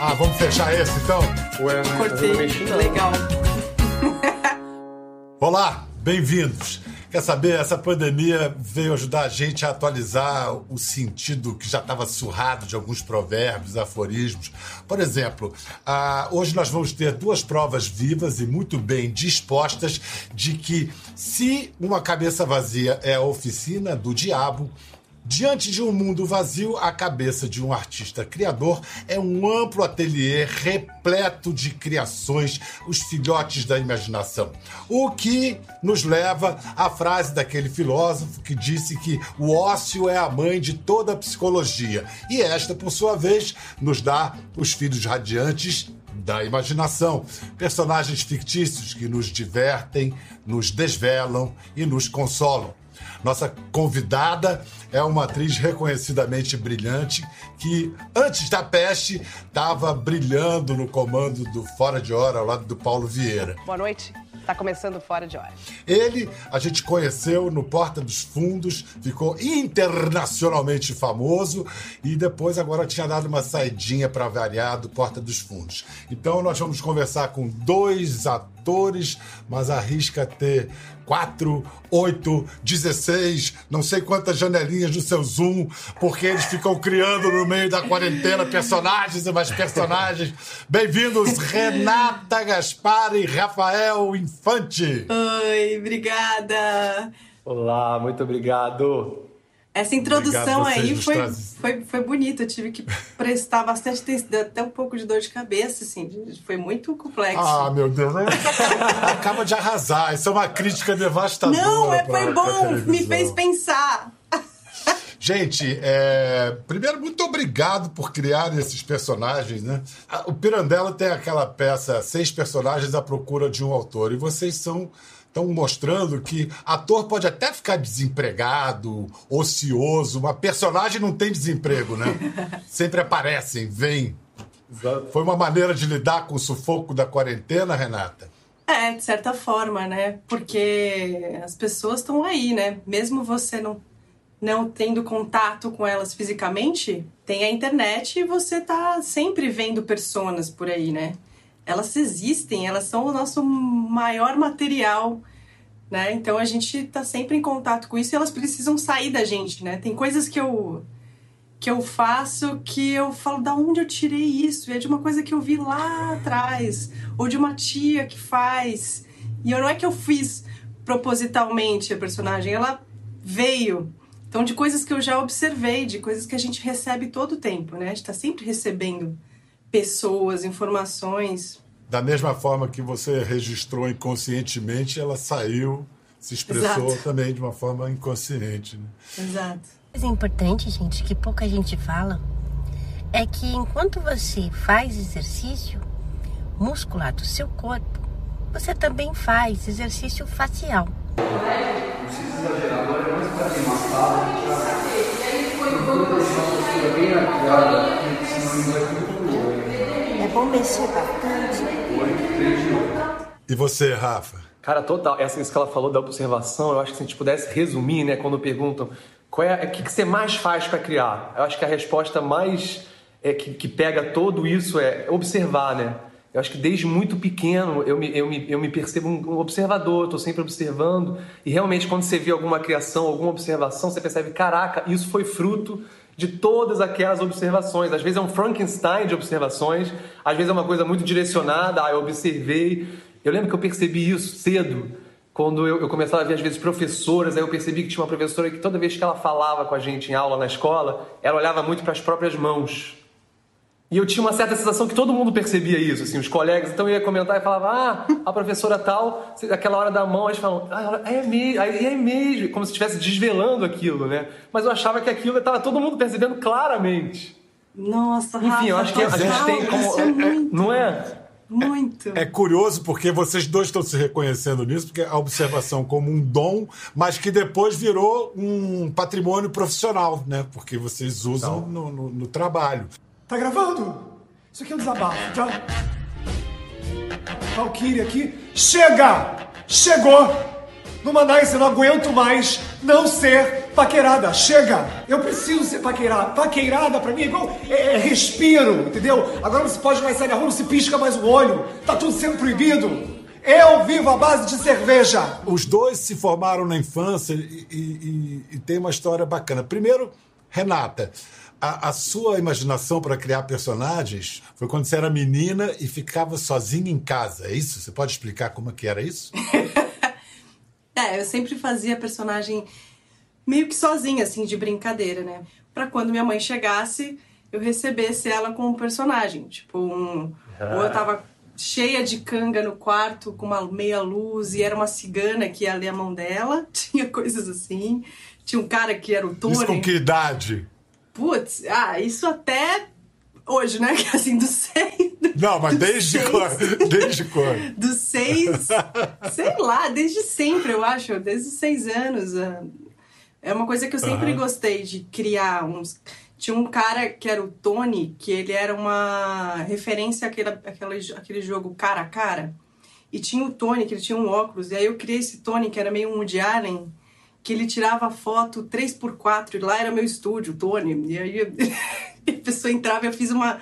Ah, vamos fechar esse então? Ué, né? Cortei. Legal. Olá, bem-vindos. Quer saber? Essa pandemia veio ajudar a gente a atualizar o sentido que já estava surrado de alguns provérbios, aforismos. Por exemplo, ah, hoje nós vamos ter duas provas vivas e muito bem dispostas de que se uma cabeça vazia é a oficina do diabo, Diante de um mundo vazio, a cabeça de um artista criador é um amplo ateliê repleto de criações, os filhotes da imaginação. O que nos leva à frase daquele filósofo que disse que o ócio é a mãe de toda a psicologia. E esta, por sua vez, nos dá os filhos radiantes da imaginação. Personagens fictícios que nos divertem, nos desvelam e nos consolam. Nossa convidada é uma atriz reconhecidamente brilhante que, antes da peste, estava brilhando no comando do Fora de Hora ao lado do Paulo Vieira. Boa noite. Tá começando fora de hora. Ele a gente conheceu no Porta dos Fundos, ficou internacionalmente famoso e depois agora tinha dado uma saidinha para variar do Porta dos Fundos. Então nós vamos conversar com dois atores, mas arrisca ter 4, 8, 16, não sei quantas janelinhas no seu Zoom, porque eles ficam criando no meio da quarentena personagens e mais personagens. Bem-vindos, Renata Gaspar e Rafael Infante. Oi, obrigada. Olá, muito obrigado. Essa introdução aí foi, foi, foi bonita. Eu tive que prestar bastante atenção, deu até um pouco de dor de cabeça, assim. Foi muito complexo. Ah, meu Deus. Acaba de arrasar. Isso é uma crítica devastadora. Não, é, foi bom, me fez pensar. Gente, é, primeiro, muito obrigado por criar esses personagens, né? Ah, O Pirandello tem aquela peça Seis Personagens à Procura de um Autor, e vocês são estão mostrando que ator pode até ficar desempregado, ocioso, mas personagem não tem desemprego, né? Sempre aparecem, vêm. Foi uma maneira de lidar com o sufoco da quarentena, Renata? É, de certa forma, né? Porque as pessoas estão aí, né? Mesmo você não, não tendo contato com elas fisicamente, tem a internet e você tá sempre vendo personas por aí, né? Elas existem, elas são o nosso maior material, né? Então a gente tá sempre em contato com isso e elas precisam sair da gente, né? Tem coisas que eu que eu faço que eu falo da onde eu tirei isso? E é de uma coisa que eu vi lá atrás, ou de uma tia que faz. E não é que eu fiz propositalmente a personagem, ela veio. Então, de coisas que eu já observei, de coisas que a gente recebe todo o tempo, né? A gente tá sempre recebendo pessoas, informações. Da mesma forma que você registrou inconscientemente, ela saiu, se expressou Exato. também de uma forma inconsciente. Né? Exato. coisa importante, gente, que pouca gente fala, é que enquanto você faz exercício muscular do seu corpo, você também faz exercício facial. É bom mexer bastante. E você, Rafa? Cara, total. Essa isso que ela falou da observação, eu acho que se a gente pudesse resumir, né, quando perguntam qual é, o que, que você mais faz para criar, eu acho que a resposta mais é, que, que pega todo isso é observar, né? Eu acho que desde muito pequeno eu me, eu me, eu me percebo um, um observador, estou sempre observando, e realmente quando você vê alguma criação, alguma observação, você percebe, caraca, isso foi fruto de todas aquelas observações. Às vezes é um Frankenstein de observações, às vezes é uma coisa muito direcionada, ah, eu observei. Eu lembro que eu percebi isso cedo, quando eu, eu começava a ver às vezes professoras, aí eu percebi que tinha uma professora que toda vez que ela falava com a gente em aula na escola, ela olhava muito para as próprias mãos. E eu tinha uma certa sensação que todo mundo percebia isso, assim, os colegas. Então eu ia comentar e falava, ah, a professora tal, aquela hora da mão, eles falam, ah, é mesmo, é mesmo, como se estivesse desvelando aquilo, né? Mas eu achava que aquilo estava todo mundo percebendo claramente. Nossa, Enfim, eu Rafa, acho que a gente tem como. isso é muito, Não é? muito. É curioso porque vocês dois estão se reconhecendo nisso, porque a observação como um dom, mas que depois virou um patrimônio profissional, né? Porque vocês usam no, no- no trabalho. Tá gravando? Isso aqui é um desabafo. Já. Valkyrie aqui. Chega! Chegou! Numa nice, eu não aguento mais não ser Paquerada, chega! Eu preciso ser paquerada. Paqueirada pra mim é igual é, é respiro, entendeu? Agora se pode mais sair na rua, não se pisca mais o olho. Tá tudo sendo proibido. Eu vivo à base de cerveja. Os dois se formaram na infância e, e, e tem uma história bacana. Primeiro, Renata, a, a sua imaginação para criar personagens foi quando você era menina e ficava sozinha em casa, é isso? Você pode explicar como é que era isso? é, eu sempre fazia personagem meio que sozinha, assim, de brincadeira, né? Pra quando minha mãe chegasse, eu recebesse ela como um personagem. Tipo, um. Ah. Ou eu tava cheia de canga no quarto, com uma meia luz, e era uma cigana que ia ler a mão dela. Tinha coisas assim. Tinha um cara que era o Tony. Isso com que idade? Putz, ah, isso até hoje, né? Assim, dos seis. Não, mas desde seis, quando? Desde quando? Dos seis. sei lá, desde sempre, eu acho. Desde os seis anos. Ah, é uma coisa que eu sempre uhum. gostei de criar uns. Tinha um cara que era o Tony, que ele era uma referência àquele, àquele, àquele jogo cara a cara. E tinha o Tony, que ele tinha um óculos. E aí eu criei esse Tony, que era meio um Woody Allen, que ele tirava foto 3x4. E lá era meu estúdio, Tony. E aí a pessoa entrava e eu fiz uma,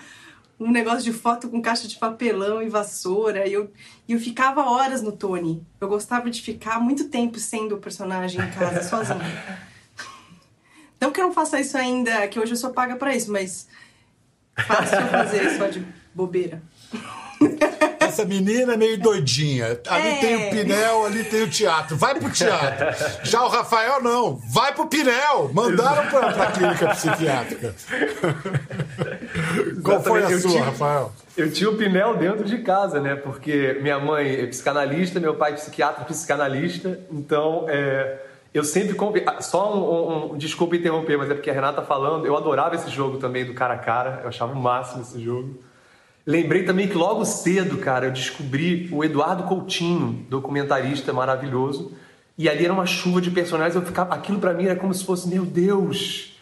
um negócio de foto com caixa de papelão e vassoura. E eu, e eu ficava horas no Tony. Eu gostava de ficar muito tempo sendo o personagem em casa, sozinha. Não que eu não faça isso ainda, que hoje eu sou paga para isso, mas fácil fazer só de bobeira. Essa menina é meio doidinha. Ali é. tem o Pinel, ali tem o teatro. Vai pro teatro. Já o Rafael, não. Vai pro Pinel. Mandaram pra, pra clínica psiquiátrica. Qual foi a eu sua, tinha, Rafael? Eu tinha o Pinel dentro de casa, né? Porque minha mãe é psicanalista, meu pai é psiquiatra psicanalista. Então, é eu sempre. Ah, só um, um, um, Desculpa interromper, mas é porque a Renata tá falando. Eu adorava esse jogo também do cara a cara. Eu achava o máximo esse jogo. Lembrei também que logo cedo, cara, eu descobri o Eduardo Coutinho, documentarista maravilhoso. E ali era uma chuva de personagens. Eu ficava, aquilo para mim era como se fosse, meu Deus,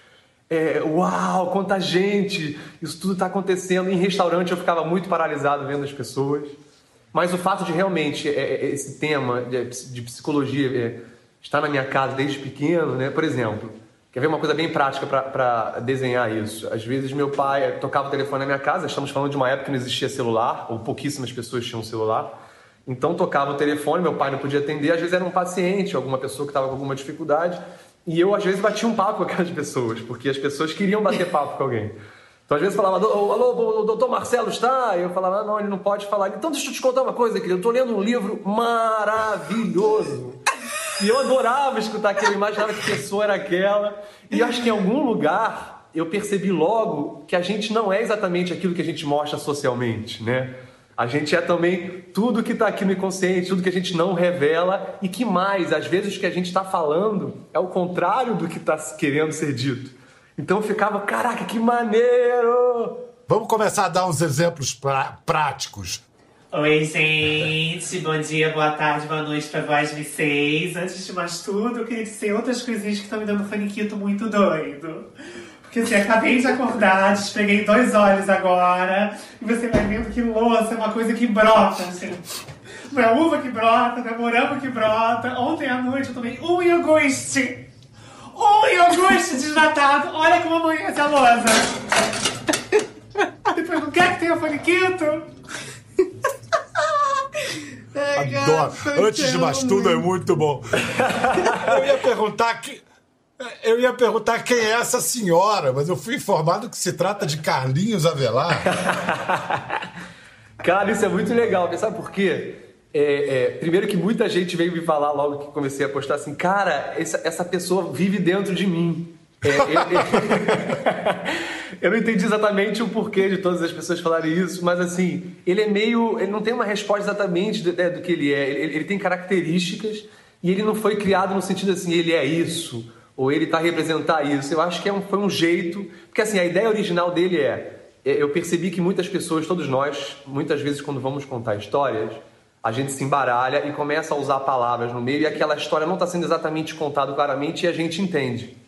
é, uau, quanta gente, isso tudo está acontecendo. Em restaurante eu ficava muito paralisado vendo as pessoas. Mas o fato de realmente é, é, esse tema de, de psicologia é, está na minha casa desde pequeno, né? Por exemplo, quer ver uma coisa bem prática para desenhar isso? Às vezes meu pai tocava o telefone na minha casa, estamos falando de uma época que não existia celular, ou pouquíssimas pessoas tinham celular. Então tocava o telefone, meu pai não podia atender, às vezes era um paciente, alguma pessoa que estava com alguma dificuldade, e eu às vezes batia um papo com aquelas pessoas, porque as pessoas queriam bater papo com alguém. Então, às vezes falava, alô, o doutor Marcelo está? E eu falava, não, ele não pode falar. Então, deixa eu te contar uma coisa, querido. Eu estou lendo um livro maravilhoso. E eu adorava escutar aquilo, eu imaginava que pessoa era aquela. E acho que em algum lugar eu percebi logo que a gente não é exatamente aquilo que a gente mostra socialmente, né? A gente é também tudo que está aqui no inconsciente, tudo que a gente não revela e que mais, às vezes o que a gente está falando é o contrário do que está querendo ser dito. Então eu ficava, caraca, que maneiro! Vamos começar a dar uns exemplos práticos. Oi, gente. Bom dia, boa tarde, boa noite pra vós vocês. Antes de mais tudo, eu queria dizer outras coisinhas que estão me dando faniquito muito doido. Porque assim, acabei de acordar, despeguei dois olhos agora, e você vai vendo que louça é uma coisa que brota, assim. Não é uva que brota, não é morango que brota. Ontem à noite eu tomei um iogurte. Um iogurte desnatado. Olha como amanhece a lousa. Depois não quer que tenha faniquito? Adoro. Antes de mais tudo, é muito bom. Eu ia perguntar que. Eu ia perguntar quem é essa senhora, mas eu fui informado que se trata de Carlinhos Avelar. Cara, isso é muito legal, sabe por quê? É, é, primeiro que muita gente veio me falar logo que comecei a postar assim, cara, essa, essa pessoa vive dentro de mim. É, eu não entendi exatamente o porquê de todas as pessoas falarem isso, mas assim, ele é meio. Ele não tem uma resposta exatamente do, né, do que ele é. Ele, ele, tem características e ele não foi criado no sentido assim, ele é isso, ou ele está a representar isso. Eu acho que é um, foi um jeito. Porque assim, a ideia original dele é. é eu percebi que muitas pessoas, todos nós, muitas vezes quando vamos contar histórias, a gente se embaralha e começa a usar palavras no meio e aquela história não está sendo exatamente contada claramente e a gente entende.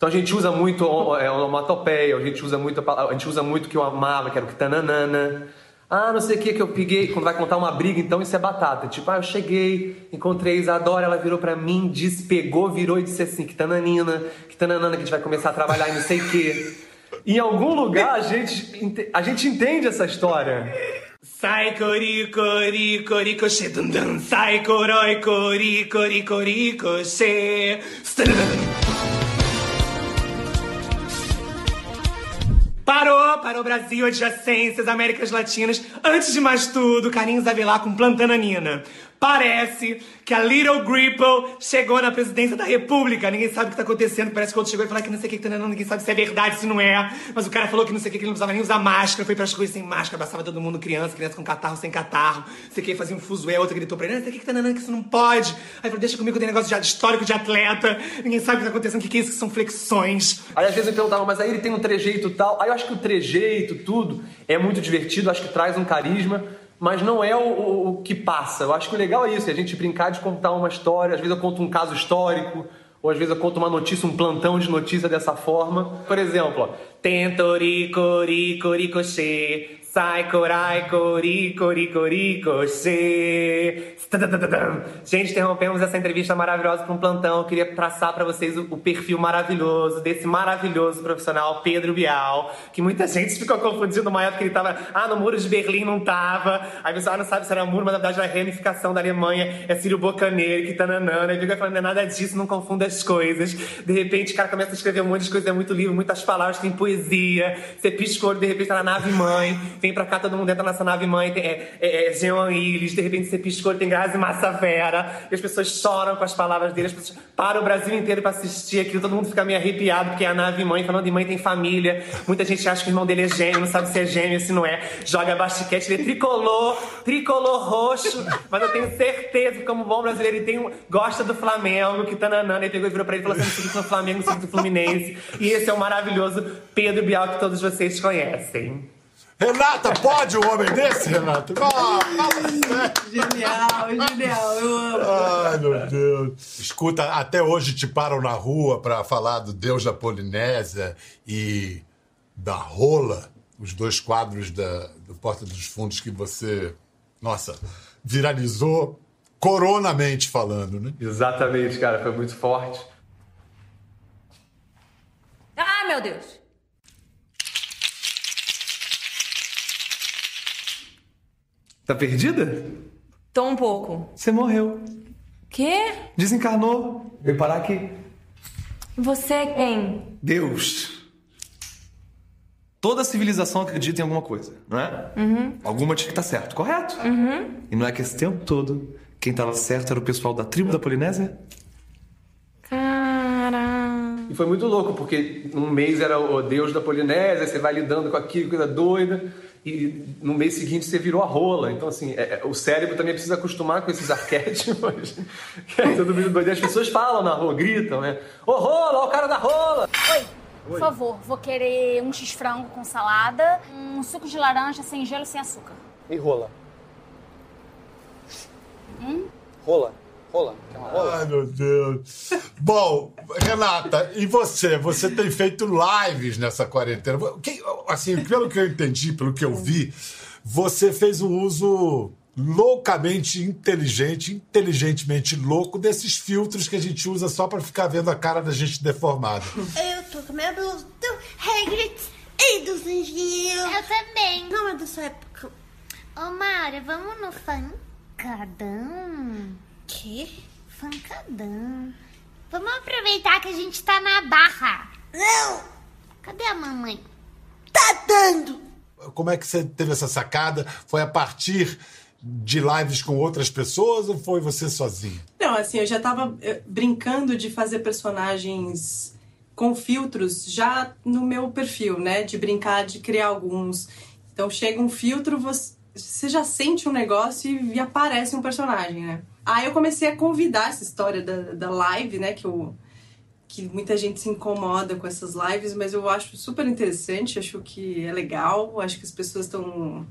Então a gente usa muito é, onomatopeia, a gente usa muito a gente usa muito que eu amava, que era o que tananana. Ah, não sei o que que eu peguei. Quando vai contar uma briga, então isso é batata. Tipo, ah, eu cheguei, encontrei a Isadora, ela virou pra mim, disse, pegou, virou e disse assim: que tananina, que tananana, que a gente vai começar a trabalhar e não sei o quê. Em algum lugar a gente, a gente entende essa história. Sai cori cori cori coxê dum dum Sai coroi cori cori Parou, parou Brasil, adjacências, Américas Latinas. Antes de mais tudo, Carlinhos Avelar com Plantananina. Parece que a Little Gripple chegou na presidência da República. Ninguém sabe o que tá acontecendo. Parece que outro chegou e falou que não sei o que, que tá ninguém sabe se é verdade, se não é. Mas o cara falou que não sei o que, que ele não precisava nem usar máscara. Foi pras coisas sem máscara, abraçava todo mundo, criança, criança com catarro, sem catarro. Não sei o que, fazia um fuzué, outro gritou pra ele, não sei o que, que tá que isso não pode. Aí falou, deixa comigo, tem negócio de histórico de atleta. Ninguém sabe o que tá acontecendo, o que, que é isso, que são flexões. Aí às vezes eu perguntava, mas aí ele tem um trejeito tal. Aí eu acho que o trejeito, tudo, é muito divertido, acho que traz um carisma mas não é o, o, que passa. Eu acho que o legal é isso, é a gente brincar de contar uma história. Às vezes eu conto um caso histórico, ou às vezes eu conto uma notícia, um plantão de notícia dessa forma. Por exemplo, ó, tentoricoricoricoricochê, sai corai coricoricoricoricochê. Gente, interrompemos essa entrevista maravilhosa para um plantão. Eu queria traçar para vocês o, o, perfil maravilhoso desse maravilhoso profissional Pedro Bial, que muita gente ficou confundindo uma época que ele estava, ah, no muro de Berlim não tava. Aí você ah, não sabe se era muro, mas na verdade era a reunificação da Alemanha, é Círio Bocaneiro, que tá nanana. Aí fica falando, é nada disso, não confunda as coisas. De repente o cara começa a escrever um monte de coisa, é muito livro, muitas palavras, tem poesia. Você pisca o olho, de repente tá na nave mãe, vem pra cá, todo mundo entra nessa nave mãe, tem, é, é, é Jean Illes, de repente você olho, tem Grazi Massa Vera e as pessoas choram com as palavras dele, as pessoas param o Brasil inteiro para assistir aquilo, todo mundo fica meio arrepiado, porque é a nave mãe, falando de mãe tem família, muita gente acha que o irmão dele é gêmeo, não sabe se é gêmeo, se não é, joga basquete, ele é tricolor, tricolor roxo, mas eu tenho certeza que como bom brasileiro ele tem um, gosta do Flamengo, que tananana, ele pegou e virou pra ele e falou assim, no Flamengo, eu do Fluminense, e esse é o maravilhoso Pedro Bial que todos vocês conhecem. Renata, pode um homem desse, Renata? Ah, genial, genial, eu amo. Ai, meu Deus. Escuta, até hoje te param na rua para falar do Deus da Polinésia e da Rola, os dois quadros da, do Porta dos Fundos que você, nossa, viralizou coronamente falando, né? Exatamente, cara, foi muito forte. Ah, meu Deus! Tá perdida? Tô um pouco. Você morreu. Quê? Desencarnou. Veio parar aqui. Você é quem? Deus. Toda civilização acredita em alguma coisa, não é? Uhum. Alguma tinha que estar tá certo, correto? Uhum. E não é que esse tempo todo quem estava certo era o pessoal da tribo da Polinésia? Cara. E foi muito louco, porque um mês era o Deus da Polinésia, você vai lidando com aquilo, coisa doida e no mês seguinte você virou a rola. Então, assim, é, é o cérebro também precisa acostumar com esses arquétipos. que é doido. E as pessoas falam na rua, gritam, né? Ô rola, o cara da rola! Oi, por favor, vou querer um x-frango com salada, um suco de laranja sem gelo sem açúcar. E rola? Hum? Rola. Rola. rola. Ai, meu Deus. Bom, Renata, e você? Você tem feito lives nessa quarentena. Assim, pelo que eu entendi, pelo que eu vi, você fez um uso loucamente inteligente, inteligentemente louco desses filtros que a gente usa só para ficar vendo a cara da gente deformada. Eu tô com a minha blusa do Hagrid e do Sanjinho. Eu também. Não é da sua época. Ô, Mara, vamos no fancadão? Que? Fancadão. Vamos aproveitar que a gente tá na barra. Não! Cadê a mamãe? Tá dando! Como é que você teve essa sacada? Foi a partir de lives com outras pessoas ou foi você sozinha? Não, assim, eu já tava eh, brincando de fazer personagens com filtros já no meu perfil, né? De brincar, de criar alguns. Então chega um filtro, você, já sente um negócio e, e aparece um personagem, né? Aí eu comecei a convidar essa história da, da live, né? Que, eu, que muita gente se incomoda com essas lives, mas eu acho super interessante, acho que é legal, acho que as pessoas estão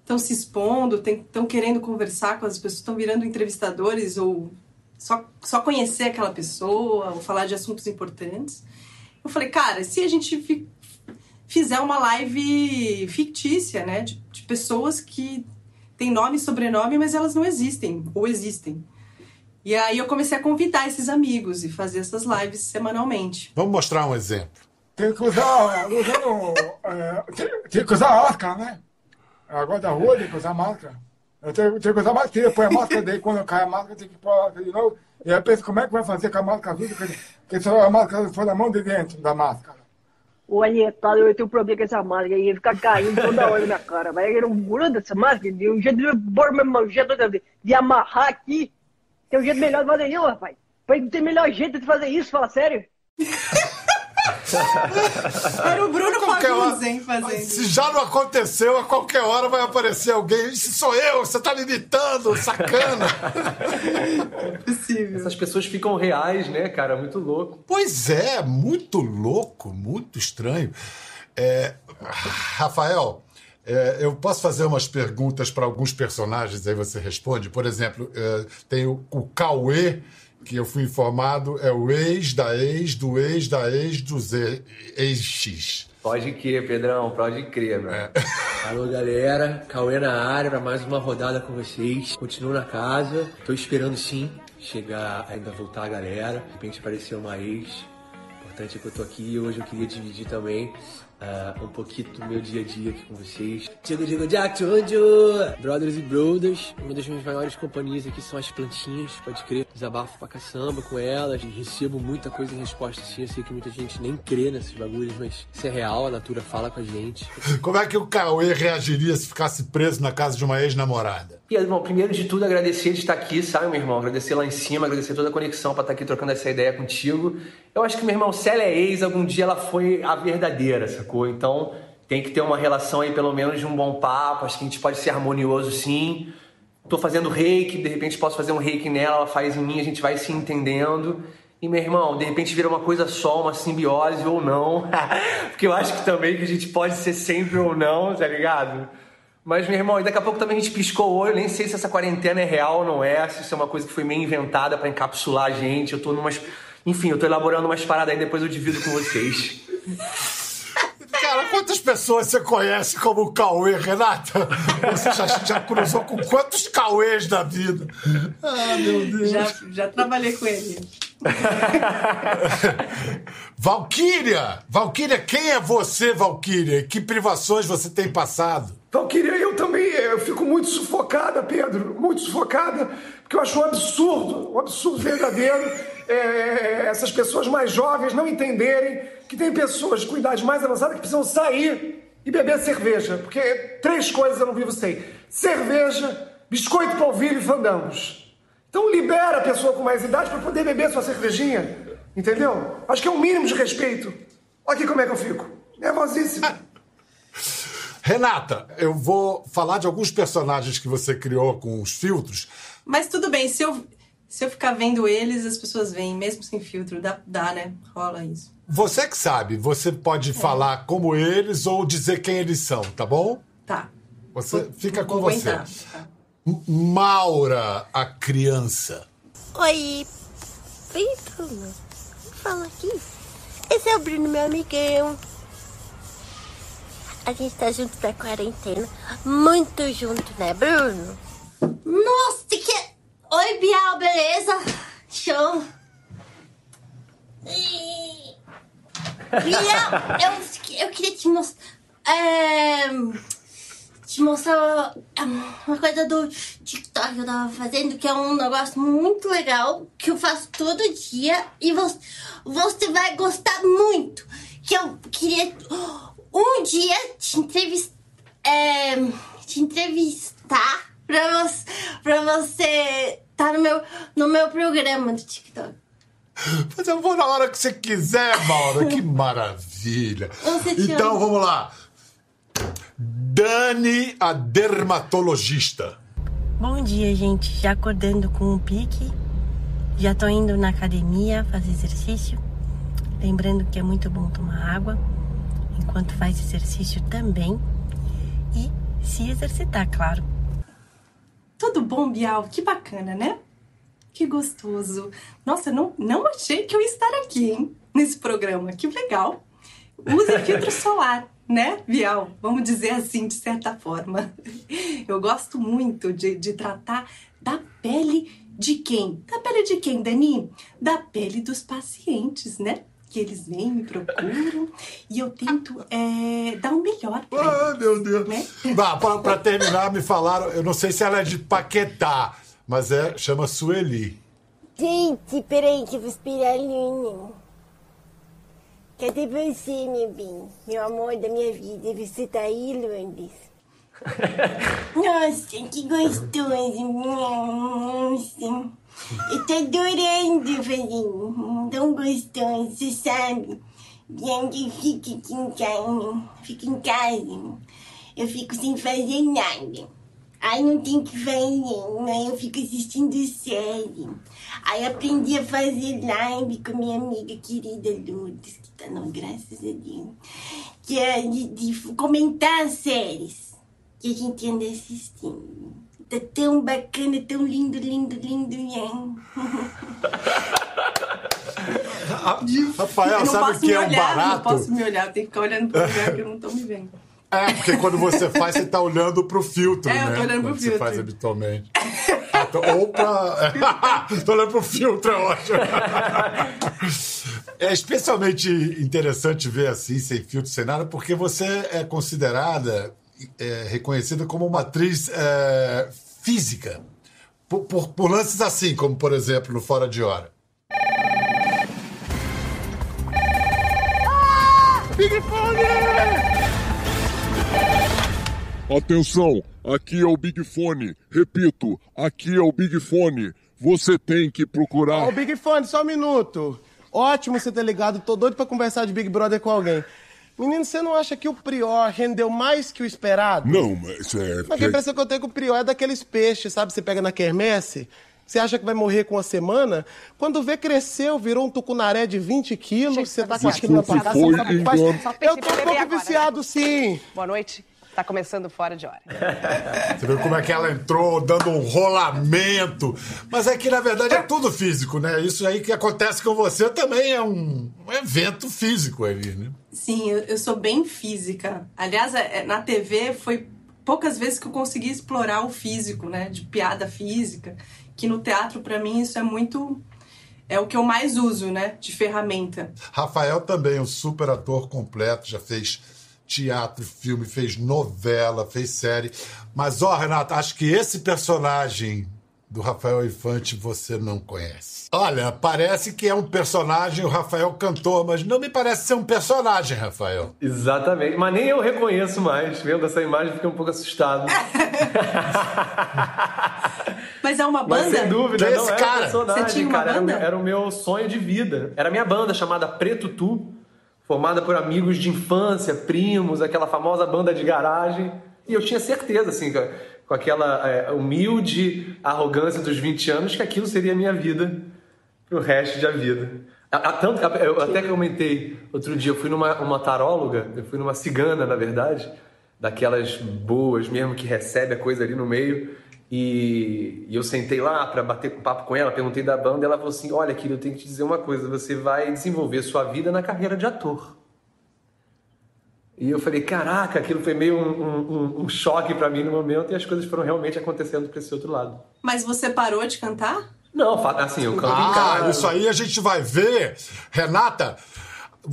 estão se expondo, estão querendo conversar com as pessoas, estão virando entrevistadores ou só, só conhecer aquela pessoa, ou falar de assuntos importantes. Eu falei, cara, se a gente fizer uma live fictícia, né? De, de pessoas que têm nome e sobrenome, mas elas não existem, ou existem. E aí eu comecei a convidar esses amigos e fazer essas lives semanalmente. Vamos mostrar um exemplo. Tem que usar, usando, é, tem, tem que usar máscara, né? Agora da rua tem que usar máscara. Eu tenho, tenho que usar máscara, põe a máscara daí, quando cai a máscara, tem que pôr a máscara de novo. E aí eu penso, como é que vai fazer com a máscara azul? Porque, porque só a máscara foi na mão de dentro da máscara. Ô, Anietado, eu tenho um problema com essa máscara aí, fica caindo toda hora na minha cara. Vai eu não gruda essa máscara, de um jeito de pôr meu jeito de, de amarrar aqui. Tem um jeito melhor de fazer isso, rapaz. Não tem melhor jeito de fazer isso, fala sério. Era o Bruno Qualquer Fagundes, hora- hein, fazendo. Se já não aconteceu, a qualquer hora vai aparecer alguém. Isso sou eu, você tá me imitando, sacana. Essas pessoas ficam reais, né, cara? Muito louco. Pois é, muito louco, muito estranho. É, Rafael, é, eu posso fazer umas perguntas para alguns personagens, aí você responde. Por exemplo, é, tem o, o Cauê, que eu fui informado, é o ex da ex do ex da ex dos ex-X. Pode crer, Pedrão, pode crer, meu. Alô, galera. Cauê na área pra mais uma rodada com vocês. Continuo na casa. Tô esperando sim chegar, ainda voltar a galera. De repente aparecer uma ex. Importante é que eu tô aqui e hoje eu queria dividir também ah, um pouquinho do meu dia a dia aqui com vocês. Digo, digo, Jack, Jojo! Brothers e Brothers. Uma das minhas maiores companhias aqui são as plantinhas, pode crer. Desabafo pra caçamba com elas. Recebo muita coisa em resposta sim. Eu sei que muita gente nem crê nesses bagulhos, mas isso é real, a Natura fala com a gente. Como é que o Cauê reagiria se ficasse preso na casa de uma ex-namorada? E, irmão, primeiro de tudo, agradecer de estar aqui, sabe, meu irmão? Agradecer lá em cima, agradecer toda a conexão pra estar aqui trocando essa ideia contigo. Eu acho que, meu irmão, se ela é ex, algum dia ela foi a verdadeira, sacou? Então, tem que ter uma relação aí, pelo menos, de um bom papo. Acho que a gente pode ser harmonioso, sim. Tô fazendo reiki, de repente posso fazer um reiki nela, ela faz em mim, a gente vai se entendendo. E, meu irmão, de repente vira uma coisa só, uma simbiose ou não. Porque eu acho que também que a gente pode ser sempre ou não, tá ligado? Mas, meu irmão, e daqui a pouco também a gente piscou o olho, nem sei se essa quarentena é real ou não é, se isso é uma coisa que foi meio inventada pra encapsular a gente. Eu tô numas. Enfim, eu tô elaborando umas paradas aí, depois eu divido com vocês. Cara, quantas pessoas você conhece como o Cauê, Renata? Você já, já cruzou com quantos Cauês da vida? Ah, meu Deus. Já, já trabalhei com ele. Valquíria! Valquíria, quem é você, Valquíria? Que privações você tem passado? Valquíria, eu também eu fico muito sufocada, Pedro, muito sufocada, porque eu acho um absurdo, um absurdo verdadeiro é, essas pessoas mais jovens não entenderem que tem pessoas com idade mais avançada que precisam sair e beber cerveja, porque três coisas eu não vivo sem: cerveja, biscoito polvilho e fandangos. Então libera a pessoa com mais idade para poder beber sua cervejinha, entendeu? Acho que é um mínimo de respeito. Olha aqui como é que eu fico, nervosíssima. Renata, eu vou falar de alguns personagens que você criou com os filtros. Mas tudo bem, se eu, se eu ficar vendo eles, as pessoas veem, mesmo sem filtro. Dá, dá né? Rola isso. Você que sabe, você pode falar como eles ou dizer quem eles são, tá bom? Tá. Você fica com Vou você. aguentar. Tá. Maura, a criança. Oi, Bruno. Fala aqui. Esse é o Bruno, meu amigão. A gente tá junto da quarentena. Muito junto, né, Bruno? Nossa, que... Oi, Bial, beleza? Show. Bial, eu, eu queria te mostrar... É, te mostrar uma coisa do TikTok que eu tava fazendo, que é um negócio muito legal, que eu faço todo dia e você, vai gostar muito. Que eu queria um dia te entrevistar, te entrevistar pra você, pra você tá no meu, no meu programa do TikTok. Mas eu vou na hora que você quiser, Maura. Que maravilha. Então, vamos lá. Dani, a dermatologista. Bom dia, gente. Já acordando com um pique. Já tô indo na academia fazer exercício. Lembrando que é muito bom tomar água enquanto faz exercício também. E se exercitar, claro. Tudo bom, Bial? Que bacana, né? Que gostoso. Nossa, não, não achei que eu ia estar aqui, hein? Nesse programa. Que legal. Use filtro solar, né, Bial? Vamos dizer assim, de certa forma. Eu gosto muito de, de tratar da pele de quem? Da pele de quem, Dani? Da pele dos pacientes, né? Que eles vêm, me procuram e eu tento é, dar o um melhor. Pra Ah, eles, meu Deus. Né? Pra terminar, me falaram, eu não sei se ela é de Paquetá, mas é, chama Sueli. Gente, peraí que eu vou esperar a Cadê você, meu bem? Meu amor da minha vida, você tá aí, Lourdes? Nossa, que gostoso. Nossa. Eu tô adorando fazer. Tão gostoso, você sabe? Gente, fica aqui em casa. Fica em casa. Eu fico sem fazer nada. Aí não tem que fazer, né? Eu fico assistindo série. Aí aprendi a fazer live com minha amiga querida Lourdes, que tá não, graças a Deus. Que é de, de comentar as séries que a gente anda assistindo. Tá tão bacana, tão lindo, lindo, lindo, hein? Rafael, eu não sabe o posso que me é um olhar, barato? Não posso me olhar, eu tenho que ficar olhando pro lugar que eu não tô me vendo. É, porque quando você faz, você tá olhando pro filtro, É, eu né? tô olhando pro quando filtro. você faz habitualmente. Ah, tô- Ou pra... tô olhando pro filtro, é ótimo. É especialmente interessante ver assim, sem filtro, sem nada, porque você é considerada, é, reconhecida como uma atriz é, física. Por, por- por lances assim, como por exemplo no Fora de Hora. Big Fone! Atenção, aqui é o Big Fone. Repito, aqui é o Big Fone. Você tem que procurar. Ô, Big Fone, só um minuto. Ótimo você ter ligado, tô doido pra conversar de Big Brother com alguém. Menino, você não acha que o Prior rendeu mais que o esperado? Não, mas é. Mas a impressão que eu tenho que o Prior é daqueles peixes, sabe? Você pega na quermesse, você acha que vai morrer com uma semana, quando vê cresceu, virou um tucunaré de 20 quilos, você tá com aquilo na parada. tá- Eu tô um pouco agora. viciado, sim. Boa noite. Tá começando fora de hora. Você viu como é que ela entrou dando um rolamento. Mas é que, na verdade, é tudo físico, né? Isso aí que acontece com você também é um, um evento físico ali, né? Sim, eu, eu sou bem física. Aliás, é- na TV foi poucas vezes que eu consegui explorar o físico, né? De piada física. Que no teatro, pra mim, isso é muito. É o que eu mais uso, né? De ferramenta. Rafael também é um super ator completo, já fez teatro, filme, fez novela, fez série. Mas, ó, Renata, acho que esse personagem do Rafael Infante você não conhece. Olha, parece que é um personagem, o Rafael cantor, mas não me parece ser um personagem, Rafael. Exatamente, mas nem eu reconheço mais. Vendo essa imagem, fiquei um pouco assustado. Mas é uma Mas banda? sem dúvida, Quem é não esse era cara? um personagem, Você tinha uma cara. Era banda? meu, era o meu sonho de vida. Era a minha banda chamada Preto Tu, formada por amigos de infância, primos, aquela famosa banda de garagem. E eu tinha certeza, assim, com- aquela é, humilde arrogância dos 20 anos, que aquilo seria a minha vida pro resto da vida. A- tanto- eu até comentei outro dia, eu fui numa uma taróloga, eu fui numa cigana, na verdade, daquelas boas mesmo que recebe a coisa ali no meio. E, e eu sentei lá para bater um papo com ela, perguntei da banda, e ela falou assim: Olha, querido, eu tenho que te dizer uma coisa, você vai desenvolver sua vida na carreira de ator. E eu falei: Caraca, aquilo foi meio um, um- um choque para mim no momento, e as coisas foram realmente acontecendo para esse outro lado. Mas você parou de cantar? Não, assim, eu canto em Ah, casa. isso aí a gente vai ver. Renata,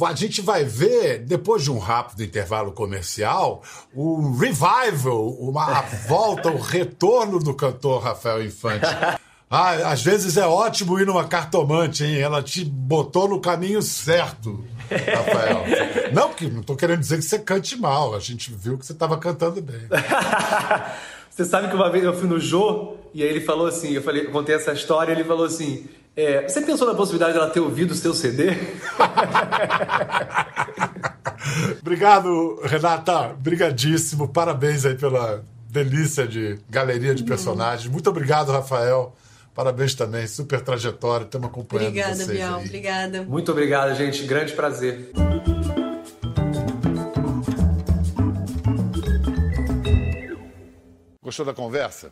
a gente vai ver, depois de um rápido intervalo comercial, o revival, uma a volta, o retorno do cantor Rafael Infante. Ah, às vezes é ótimo ir numa cartomante, hein? Ela te botou no caminho certo, Rafael. Não, que não tô querendo dizer que você cante mal. A gente viu que você estava cantando bem. Você sabe que uma vez eu fui no Jô e aí ele falou assim, eu falei, contei essa história, ele falou assim, é, você pensou na possibilidade dela ter ouvido o seu CD? Obrigado, Renata. Brigadíssimo. Parabéns aí pela delícia de galeria de personagens. Muito obrigado, Rafael. Parabéns também. Super trajetória. Estamos acompanhando Obrigada, vocês Bial. aí. Obrigada. Muito obrigado, gente. Grande prazer. Gostou da conversa?